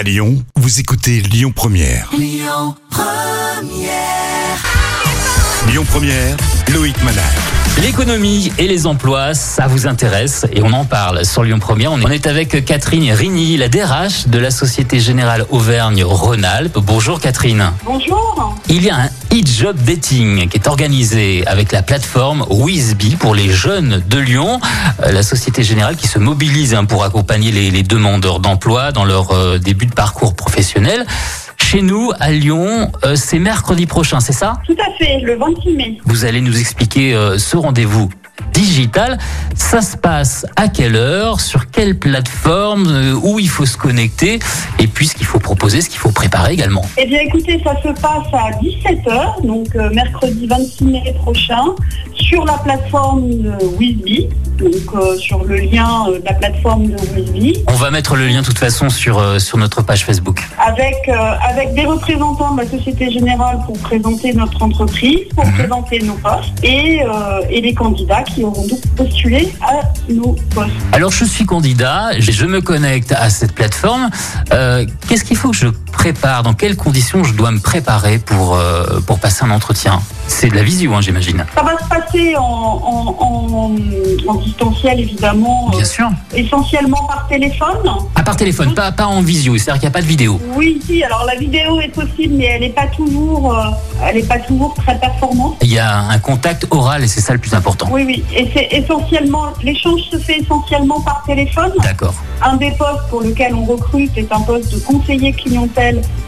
À Lyon, vous écoutez Lyon Première. Lyon Première. Lyon Première, Loïc Manal. L'économie et les emplois, ça vous intéresse et on en parle sur Lyon Première. On est avec Catherine Rigny, la DRH de la Société Générale Auvergne-Rhône-Alpes. Bonjour Catherine. Bonjour. Il y a un e-job dating qui est organisé avec la plateforme Wizby pour les jeunes de Lyon. Euh, La Société Générale qui se mobilise hein, pour accompagner les, demandeurs d'emploi dans leur euh, début de parcours professionnel. Chez nous, à Lyon, euh, c'est mercredi prochain, c'est ça Tout à fait, le 26 mai. Vous allez nous expliquer euh, ce rendez-vous digital. Ça se passe à quelle heure, sur quelle plateforme, euh, où il faut se connecter, et puis ce qu'il faut proposer, ce qu'il faut préparer également. Eh bien écoutez, ça se passe à 17h, donc mercredi 26 mai prochain, sur la plateforme Wizby, donc euh, sur le lien euh, de la plateforme de Wizby, On va mettre le lien de toute façon sur, euh, sur notre page Facebook. avec, avec des représentants de la Société Générale pour présenter notre entreprise, pour présenter nos postes, et, et les candidats qui auront donc postulé à nos postes. Alors je suis candidat, je je me connecte à cette plateforme. Euh, Qu'est-ce qu'il faut que je prépare Dans quelles conditions je dois me préparer pour, euh, pour passer un entretien? C'est de la visio, hein, j'imagine. Ça va se passer en, en, en, en distanciel évidemment, euh, Bien sûr. essentiellement par téléphone. À part téléphone, pas, pas en visio, c'est-à-dire qu'il n'y a pas de vidéo. Oui, si, alors la vidéo est possible, mais elle n'est pas toujours, euh, elle est pas toujours très performante. Il y a un contact oral et c'est ça le plus important. Oui, oui, et c'est essentiellement, l'échange se fait essentiellement par téléphone. D'accord. Un des postes pour lequel on recrute est un poste de conseiller clientèle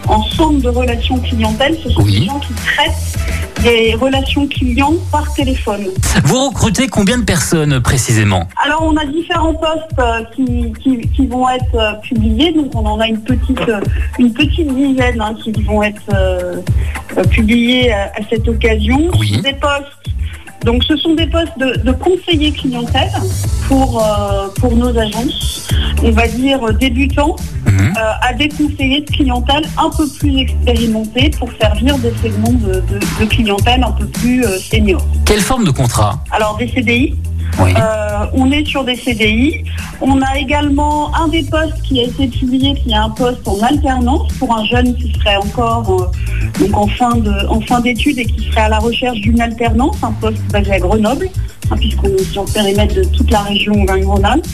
en centre de relations clientèle. Ce sont Oui. des gens qui traitent des relations clients par téléphone. Vous recrutez combien de personnes précisément? Alors on a différents postes euh, qui, qui, qui vont être euh, publiés, donc on en a une petite euh, une petite dizaine hein, qui vont être euh, publiés à, à cette occasion. Oui. Des postes, donc ce sont des postes de, de conseillers clientèle pour euh, pour nos agences, on va dire débutants, Mhm. euh, à des conseillers de clientèle un peu plus expérimentés pour servir des segments de, de, de clientèle un peu plus euh, seniors. Quelle forme de contrat? Alors des CDI, Oui. euh, on est sur des CDI. On a également un des postes qui a été publié, qui est un poste en alternance pour un jeune qui serait encore euh, donc en fin de en fin d'études et qui serait à la recherche d'une alternance, un poste basé à Grenoble, hein, puisqu'on est sur le périmètre de toute la région Auvergne-Rhône-Alpes.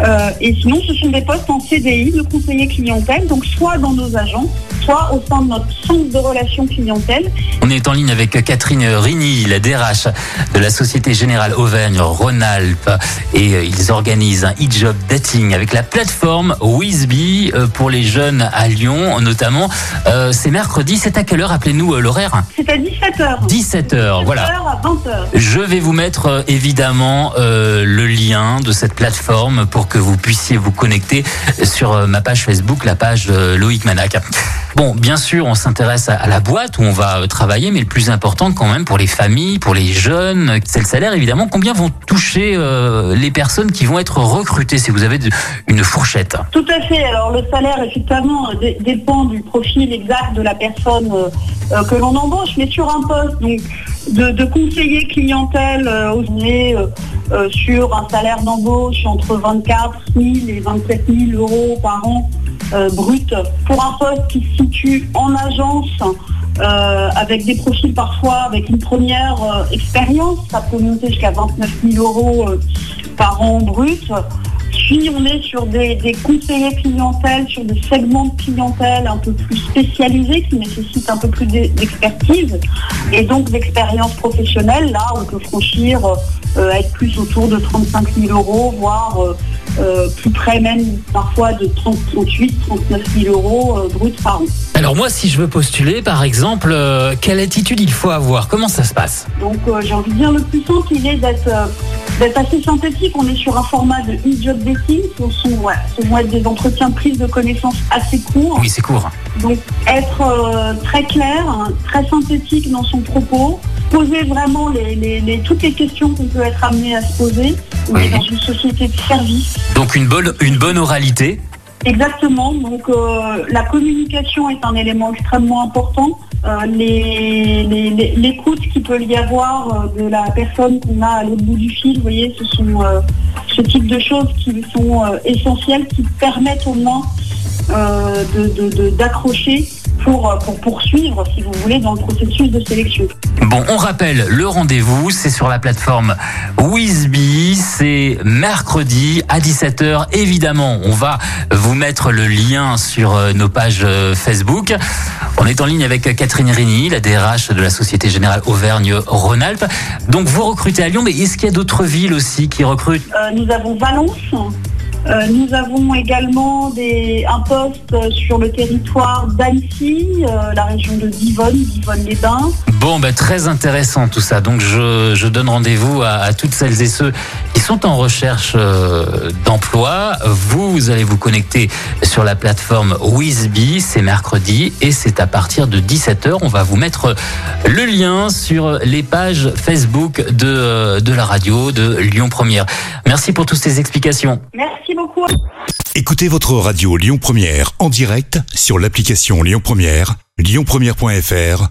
Euh, et sinon, ce sont des postes en CDI de conseiller clientèle, donc soit dans nos agences, soit au sein de notre centre de relations clientèle. On est en ligne avec Catherine Rigny, la DRH de la Société Générale Auvergne-Rhône-Alpes. Et euh, ils organisent un e-job dating avec la plateforme Wizby euh, pour les jeunes à Lyon, notamment. Euh, c'est mercredi, c'est à quelle heure Appelez-nous l'horaire? C'est à 17h. 17h, voilà. 17h à 20h. Je vais vous mettre évidemment euh, le lien de cette plateforme pour que vous puissiez vous connecter sur euh, ma page Facebook, la page de Loïc Manac. Bon, bien sûr, on s'intéresse à, la boîte où on va euh, travailler, mais le plus important quand même pour les familles, pour les jeunes, c'est le salaire évidemment. Combien vont toucher euh, les personnes qui vont être recrutées si vous avez une fourchette? Tout à fait. Alors le salaire, effectivement, euh, dé- dépend du profil exact de la personne euh, euh, que l'on embauche, mais sur un poste donc de, conseiller clientèle, euh, on euh, sur un salaire d'embauche entre 24 000 et 27 000 euros par an euh, brut pour un poste qui se situe en agence. euh, avec des profils parfois avec une première expérience, ça peut monter jusqu'à 29 000 euros par an brut. Puis on est sur des, conseillers clientèle, sur des segments de clientèle un peu plus spécialisés qui nécessitent un peu plus d'e- d'expertise et donc d'expérience professionnelle. Là, on peut franchir, être plus autour de 35 000 euros, voire euh, euh, plus près même parfois de 30, 38, 39 000 euros euh, bruts par an. Alors moi, si je veux postuler, par exemple, euh, quelle attitude il faut avoir? Comment ça se passe? Donc euh, j'ai envie de dire le plus simple, il est d'être euh, assez synthétique. On est sur un format de e-job dating. Ce, sont, ouais, ce être des entretiens de prise de connaissances assez courts. Oui, c'est court. Donc être euh, très clair, hein, très synthétique dans son propos, poser vraiment les, les- les- toutes les questions qu'on peut être amené à se poser. On Oui. est dans une société de service. Donc une bonne, une bonne oralité. Exactement. Donc euh, la communication est un élément extrêmement important. Euh, les- les- L'écoute qu'il peut y avoir euh, de la personne qu'on a à l'autre bout du fil, vous voyez, ce sont ce type de choses qui sont essentielles, qui permettent au moins de- de- de- d'accrocher pour, euh, pour poursuivre, si vous voulez, dans le processus de sélection. Bon, on rappelle le rendez-vous, c'est sur la plateforme Wizby, c'est mercredi à 17h. Évidemment, on va vous mettre le lien sur euh, nos pages euh, Facebook. On est en ligne avec Catherine Rigny, la DRH de la Société Générale Auvergne-Rhône-Alpes. Donc vous recrutez à Lyon, mais est-ce qu'il y a d'autres villes aussi qui recrutent? Euh, nous avons Valence. Euh, nous avons également un poste sur le territoire d'Annecy, euh, la région de Divonne, Divonne-les-Bains. Bon, ben, très intéressant tout ça. Donc, je, je donne rendez-vous à, à toutes celles et ceux qui sont en recherche euh, d'emploi. Vous, vous allez vous connecter sur la plateforme Wizby. C'est mercredi et c'est à partir de 17h. On va vous mettre le lien sur les pages Facebook de, euh, de la radio de Lyon Première. Merci pour toutes ces explications. Merci beaucoup. Écoutez votre radio Lyon Première en direct sur l'application Lyon Première, lyonpremière.fr